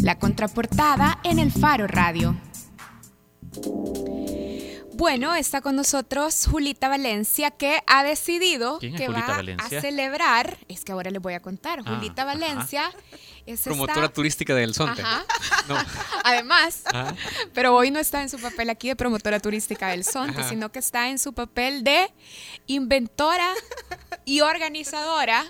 La contraportada en el Faro Radio. Bueno, está con nosotros Julita Valencia, que ha decidido que va a celebrar. Es que ahora les voy a contar. Ah, Julita Valencia es promotora turística del Sonte. Además, pero hoy no está en su papel aquí de promotora turística del Sonte, sino que está en su papel de inventora y organizadora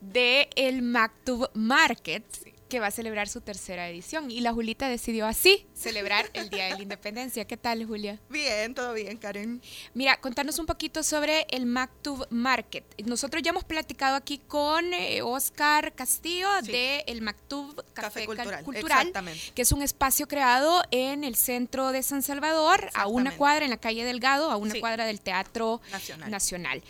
de el Mactub Market que va a celebrar su tercera edición. Y la Julita decidió así celebrar el Día de la Independencia. ¿Qué tal, Julia? Bien, todo bien, Karen. Mira, contanos un poquito sobre el Mactub Market. Nosotros ya hemos platicado aquí con eh, Oscar Castillo de el Mactub Café, Cultural, que es un espacio creado en el centro de San Salvador, a una cuadra en la calle Delgado, a una cuadra del Teatro Nacional.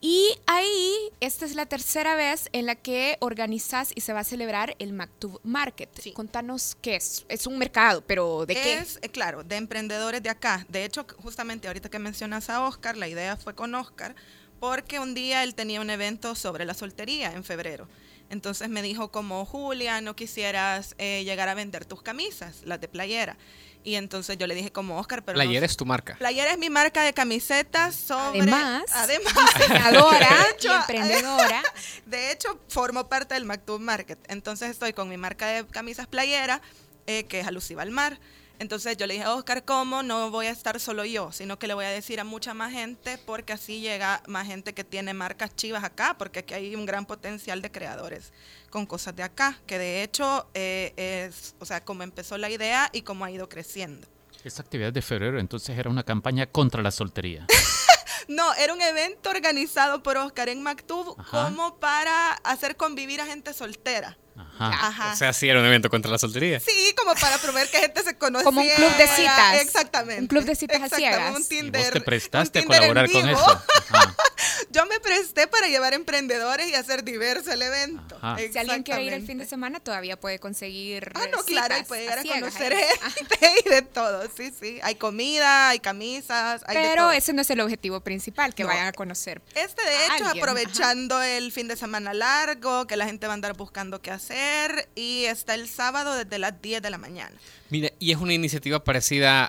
Y ahí, esta es la tercera vez en la que organizas y se va a celebrar el Mactub Market. Contanos qué es. Es un mercado, pero ¿de qué? Es, eh, claro, de emprendedores de acá. De hecho, justamente ahorita que mencionas a Oscar, la idea fue con Oscar, porque un día él tenía un evento sobre la soltería en febrero. Entonces me dijo como, Julia, ¿no quisieras eh, llegar a vender tus camisas, las de playera? Y entonces yo le dije como Oscar, pero... Playera es tu marca. Playera es mi marca de camisetas sobre... Además, además y emprendedora. De hecho, formo parte del MacTube Market. Entonces estoy con mi marca de camisas playera, eh, que es alusiva al mar. Entonces yo le dije a Oscar, ¿cómo? No voy a estar solo yo, sino que le voy a decir a mucha más gente, porque así llega más gente que tiene marcas chivas acá, porque aquí hay un gran potencial de creadores con cosas de acá, que de hecho eh, es, o sea, como empezó la idea y cómo ha ido creciendo. Esta actividad de febrero entonces era una campaña contra la soltería. no, era un evento organizado por Oscar en Mactub como para hacer convivir a gente soltera. Ajá. O sea, sí era un evento contra la soltería. Sí, como para promover que gente se conocía. Como un club de citas. Exactamente. Un club de citas a ciegas. Un Tinder, ¿Y vos te prestaste a colaborar con eso. Yo me presté para llevar emprendedores y hacer diverso el evento. Si alguien quiere ir el fin de semana, todavía puede conseguir. Ah, no, claro, y puede llegar a, conocer gente y de todo. Sí, sí. Hay comida, hay camisas. Hay Pero ese no es el objetivo principal, que vayan a conocer. Este, de hecho, aprovechando el fin de semana largo, que la gente va a andar buscando qué hacer, y está el sábado desde las 10 de la mañana. Mira, y es una iniciativa parecida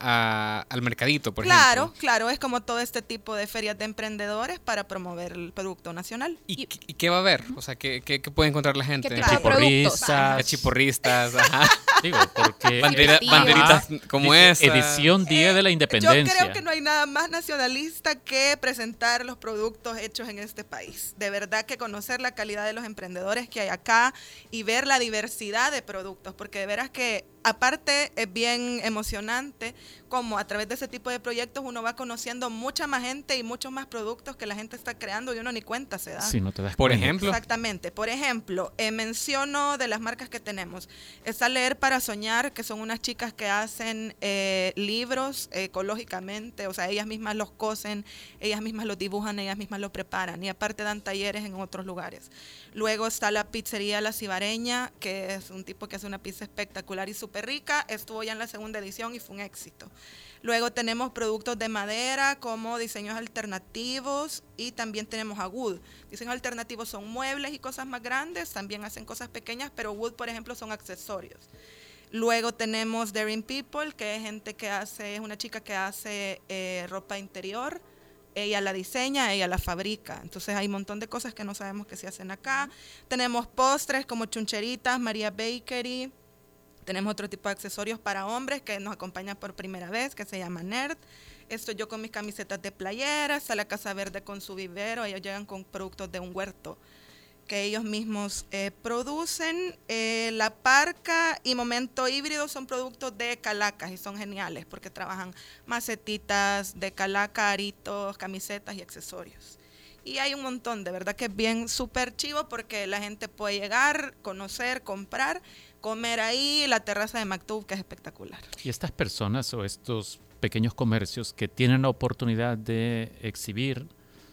al Mercadito, por ejemplo. Claro, claro, es como todo este tipo de ferias de emprendedores para promover el producto nacional. ¿Y, qué va a haber? O sea, ¿qué, qué, puede encontrar la gente? Chiporristas. Chiporristas, ajá. Digo, porque banderitas como esa. Edición Día de la Independencia. Yo creo que no hay nada más nacionalista que presentar los productos hechos en este país. De verdad que conocer la calidad de los emprendedores que hay acá y ver la diversidad de productos, porque de veras que aparte es bien emocionante como a través de ese tipo de proyectos uno va conociendo mucha más gente y muchos más productos que la gente está creando y uno ni cuenta se da. Sí, no te das Por ejemplo. Exactamente. Por ejemplo, eh, menciono de las marcas que tenemos. Está Leer para Soñar, que son unas chicas que hacen eh, libros ecológicamente, o sea, ellas mismas los cosen, ellas mismas los dibujan, ellas mismas los preparan y aparte dan talleres en otros lugares. Luego está la pizzería La Cibareña, que es un tipo que hace una pizza espectacular y súper rica. Estuvo ya en la segunda edición y fue un éxito. Luego tenemos productos de madera como diseños alternativos y también tenemos a Wood. Diseños alternativos son muebles y cosas más grandes, también hacen cosas pequeñas, pero Wood, por ejemplo, son accesorios. Luego tenemos Daring People, que es gente que hace, es una chica que hace eh, ropa interior. Ella la diseña, ella la fabrica. Entonces hay un montón de cosas que no sabemos que se hacen acá. Tenemos postres como chuncheritas, María Bakery, tenemos otro tipo de accesorios para hombres que nos acompañan por primera vez, que se llama Nerd. Estoy yo con mis camisetas de playeras, a la Casa Verde con su vivero, ellos llegan con productos de un huerto que ellos mismos eh, producen. Eh, la Parca y Momento Híbrido son productos de Calacas y son geniales porque trabajan macetitas de Calaca, aritos, camisetas y accesorios. Y hay un montón, de verdad que es bien súper chivo porque la gente puede llegar, conocer, comprar comer ahí, la terraza de Mactub, que es espectacular. Y estas personas o estos pequeños comercios que tienen la oportunidad de exhibir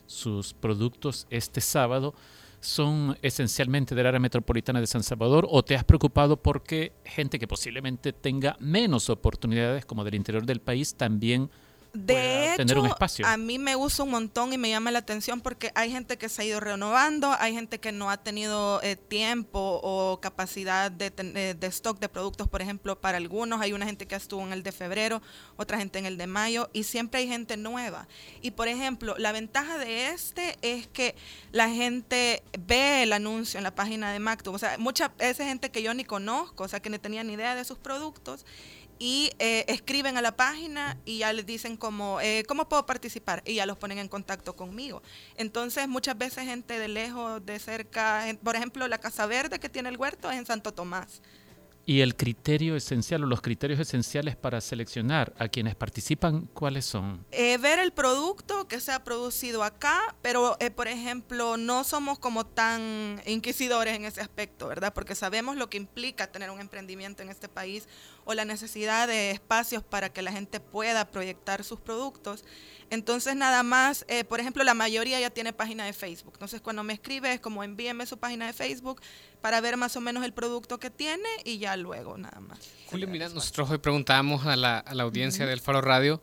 sus productos este sábado, son esencialmente del área metropolitana de San Salvador o te has preocupado porque gente que posiblemente tenga menos oportunidades como del interior del país también de tener un espacio. A mí me gusta un montón y me llama la atención porque hay gente que se ha ido renovando, hay gente que no ha tenido eh, tiempo o capacidad de, eh, de, stock de productos, por ejemplo, para algunos. Hay una gente que estuvo en el de febrero, otra gente en el de mayo y siempre hay gente nueva. Y por ejemplo, la ventaja de este es que la gente ve el anuncio en la página de MacTube. O sea, mucha esa gente que yo ni conozco, o sea, que no tenía ni idea de sus productos y eh, escriben a la página y ya les dicen como, eh, ¿cómo puedo participar? Y ya los ponen en contacto conmigo. Entonces, muchas veces gente de lejos, de cerca, por ejemplo, la Casa Verde que tiene el huerto es en Santo Tomás. ¿Y el criterio esencial o los criterios esenciales para seleccionar a quienes participan, cuáles son? Eh, ver el producto que se ha producido acá, pero eh, por ejemplo, no somos como tan inquisidores en ese aspecto, ¿verdad? Porque sabemos lo que implica tener un emprendimiento en este país o la necesidad de espacios para que la gente pueda proyectar sus productos. Entonces, nada más, eh, por ejemplo, la mayoría ya tiene página de Facebook. Entonces, cuando me escribe es como envíeme su página de Facebook para ver más o menos el producto que tiene y ya luego nada más. Julio, mira, nosotros hoy preguntábamos a la, audiencia del Faro Radio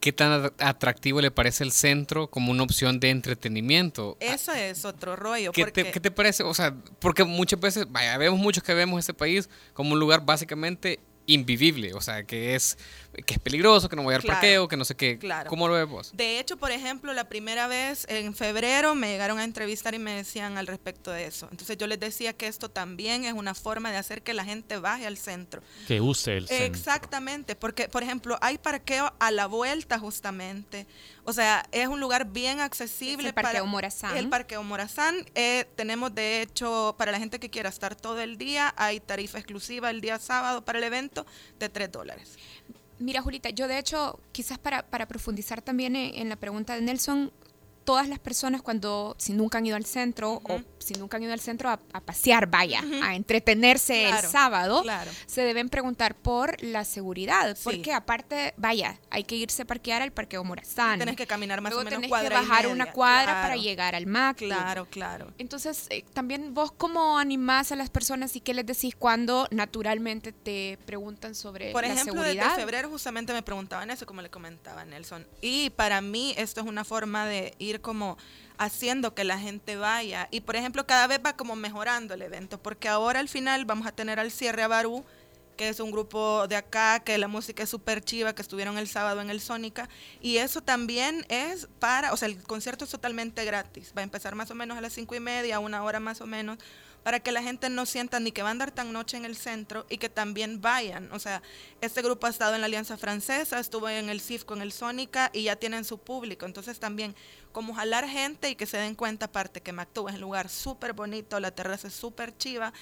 qué tan atractivo le parece el centro como una opción de entretenimiento. Eso es otro rollo. ¿Qué, te, ¿Qué, te, parece? O sea, porque muchas veces, vaya, vemos muchos que vemos este país como un lugar básicamente invivible, o sea, que es que es peligroso, que no voy al parqueo, que no sé qué. Claro. ¿Cómo lo ves vos? De hecho, por ejemplo, la primera vez en febrero me llegaron a entrevistar y me decían al respecto de eso. Entonces yo les decía que esto también es una forma de hacer que la gente baje al centro. Que use el centro. Exactamente, porque por ejemplo, hay parqueo a la vuelta justamente. O sea, es un lugar bien accesible. el Parqueo Morazán. El Parqueo Morazán. Eh, tenemos, de hecho, para la gente que quiera estar todo el día, hay tarifa exclusiva el día sábado para el evento de 3 dólares. Mira, Julita, yo de hecho, quizás para, para profundizar también en la pregunta de Nelson, todas las personas cuando, si nunca han ido al centro o si nunca han ido al centro a, pasear, vaya, a entretenerse el sábado, se deben preguntar por la seguridad, porque aparte, vaya, hay que irse a parquear al Parqueo Morazán. Tienes que caminar más o menos que bajar una cuadra para llegar al MAC. Claro, claro. Entonces, eh, también vos cómo animás a las personas y qué les decís cuando naturalmente te preguntan sobre por la ejemplo, seguridad. desde febrero justamente me preguntaban eso, como le comentaba Nelson. Y para mí esto es una forma de ir como haciendo que la gente vaya. Y por ejemplo, cada vez va como mejorando el evento, porque ahora al final vamos a tener al cierre a Barú, que es un grupo de acá, que la música es súper chiva, que estuvieron el sábado en el Sónica. Y eso también es para, o sea, el concierto es totalmente gratis. Va a empezar más o menos a las cinco y media, una hora más o menos para que la gente no sienta ni que va a andar tan noche en el centro y que también vayan. O sea, este grupo ha estado en la Alianza Francesa, estuvo en el CIFCO, en el Sónica y ya tienen su público. Entonces también como jalar gente y que se den cuenta aparte que Mactú es un lugar súper bonito, la terraza es súper chiva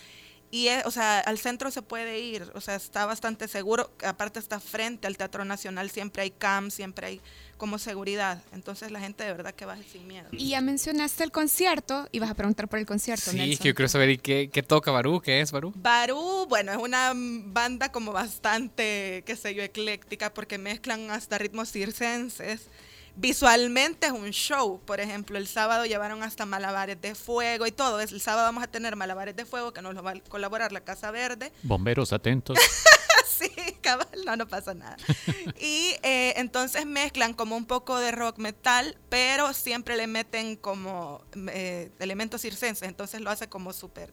y, o sea, al centro se puede ir, o sea, está bastante seguro. Aparte está frente al Teatro Nacional, siempre hay CAM, siempre hay como seguridad. Entonces la gente de verdad que baje sin miedo. Y ya mencionaste el concierto, y vas a preguntar por el concierto, Sí, que yo quiero saber qué, qué toca Barú, qué es Barú. Barú, bueno, es una banda como bastante, qué sé yo, ecléctica, porque mezclan hasta ritmos circenses visualmente es un show. Por ejemplo, el sábado llevaron hasta malabares de fuego y todo. El sábado vamos a tener malabares de fuego que nos lo va a colaborar la Casa Verde. Bomberos atentos. sí, cabal, no, no pasa nada. y eh, entonces mezclan como un poco de rock metal, pero siempre le meten como eh, elementos circenses. Entonces lo hace como súper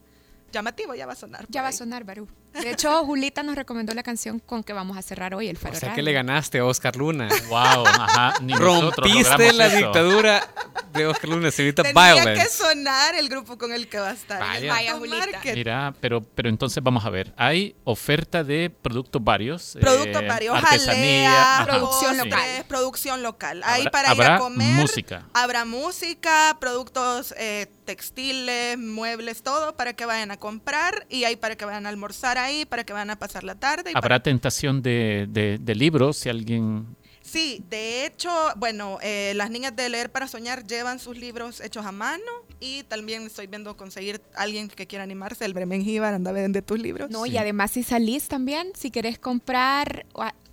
llamativo, ya va a sonar. Ya va a sonar, Barú. De hecho, Julita nos recomendó la canción con que vamos a cerrar hoy el Faro O sea que le ganaste a Oscar Luna. Wow, ajá. Rompiste la dictadura de Oscar Luna, señorita Tenía que sonar el grupo con el que va a estar. Vaya, Julita. Mira, pero, pero entonces vamos a ver. Hay oferta de productos varios. Productos eh, varios. Artesanía. producción local. Producción local. Hay para ir a comer. música. Habrá música, productos eh, textiles, muebles, todo para que vayan a comprar y hay para que vayan a almorzar ahí para que van a pasar la tarde. ¿Habrá tentación de, de, libros si alguien Sí, de hecho, bueno, eh, las niñas de Leer para Soñar llevan sus libros hechos a mano y también estoy viendo conseguir alguien que quiera animarse, el Bremen Gibar, anda a vender tus libros. No, y además si salís también, si querés comprar,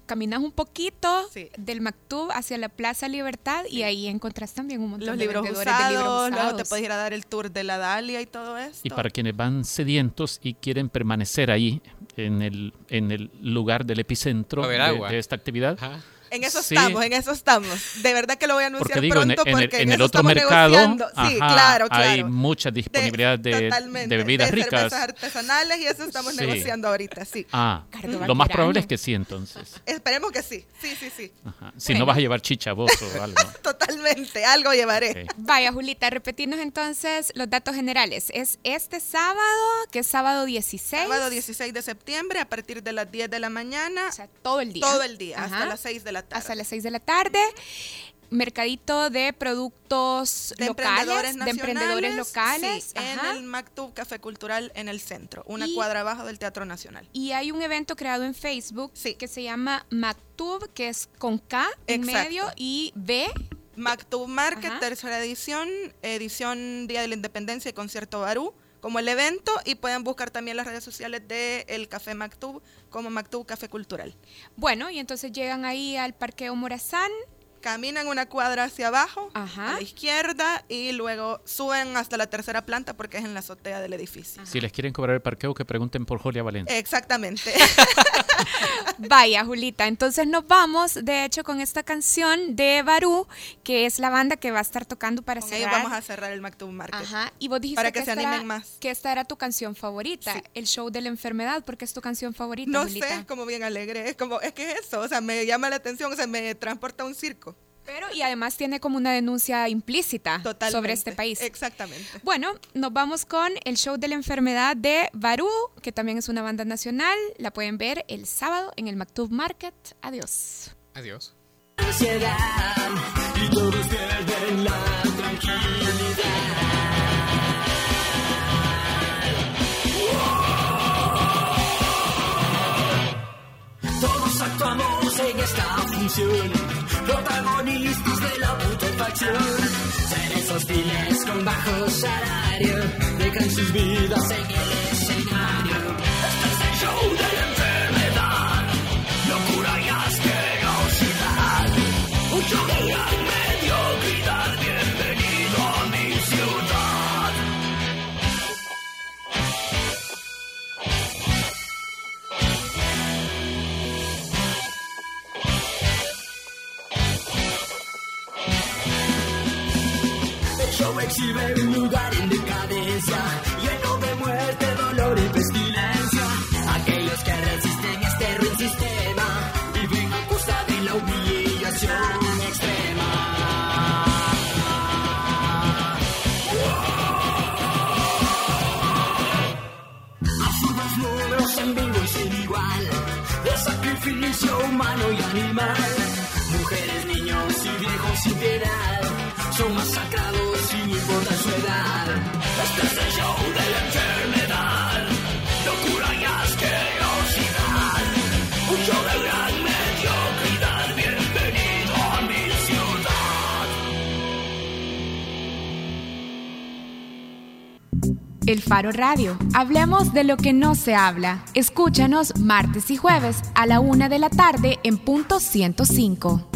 caminas un poquito del Mactub hacia la Plaza Libertad y ahí encontrás también un montón de libros usados, de libros Luego te puedes ir a dar el tour de la Dalia y todo eso. Y para quienes van sedientos y quieren permanecer ahí, en el, en el lugar del epicentro de, esta actividad. En eso estamos, en eso estamos. De verdad que lo voy a anunciar pronto en, porque en, el otro mercado sí, claro, claro. hay mucha disponibilidad de, de, bebidas de ricas. artesanales y eso estamos negociando ahorita, sí. Ah, lo más probable es que sí entonces. Esperemos que sí, sí, sí, sí. Si no vas a llevar chicha vos o algo. Totalmente, algo llevaré. Vaya, Julita, repetirnos entonces los datos generales. Es este sábado, que es sábado 16. Sábado 16 de septiembre a partir de las 10 de la mañana. O sea, todo el día. Todo el día, hasta las 6 de la tarde. Hasta las 6 de la tarde mercadito de productos locales, de emprendedores locales. en el Mactub Café Cultural en el centro, una cuadra abajo del Teatro Nacional. Y hay un evento creado en Facebook que se llama Mactub, que es con K en medio y B. Mactub Market, tercera edición, edición Día de la Independencia y Concierto Barú como el evento y pueden buscar también las redes sociales del el Café Mactub como Mactub Café Cultural. Bueno, y entonces llegan ahí al Parqueo Morazán, caminan una cuadra hacia abajo, a la izquierda, y luego suben hasta la tercera planta porque es en la azotea del edificio. Si les quieren cobrar el parqueo, que pregunten por Julia Valencia. Exactamente. Vaya, Julita. Entonces nos vamos, de hecho, con esta canción de Barú, que es la banda que va a estar tocando para con cerrar. vamos a cerrar el Mactum Market. Ajá. Y vos dijiste para que, se animen más. Que esta era tu canción favorita, el show de la enfermedad, porque es tu canción favorita. No sé, es como bien alegre. Es como, es que es eso, o sea, me llama la atención, o sea, me transporta a un circo. Pero y además tiene como una denuncia implícita sobre este país. Exactamente. Bueno, nos vamos con el show de la enfermedad de Barú, que también es una banda nacional. La pueden ver el sábado en el Mactub Market. Adiós. Adiós. y todos la tranquilidad. Todos actuamos en esta función protagonistas de la putrefacción. Seres hostiles con bajo salario, dejan sus vidas en el escenario. Que resisten este ruin sistema viven a costa de la humillación extrema. Absurdos números en vivo y sin igual, de sacrificio humano y animal. Mujeres, niños y viejos sin piedad son masacrados sin importar su edad. El Faro Radio. Hablemos de lo que no se habla. Escúchanos martes y jueves a la una de la tarde en punto 105.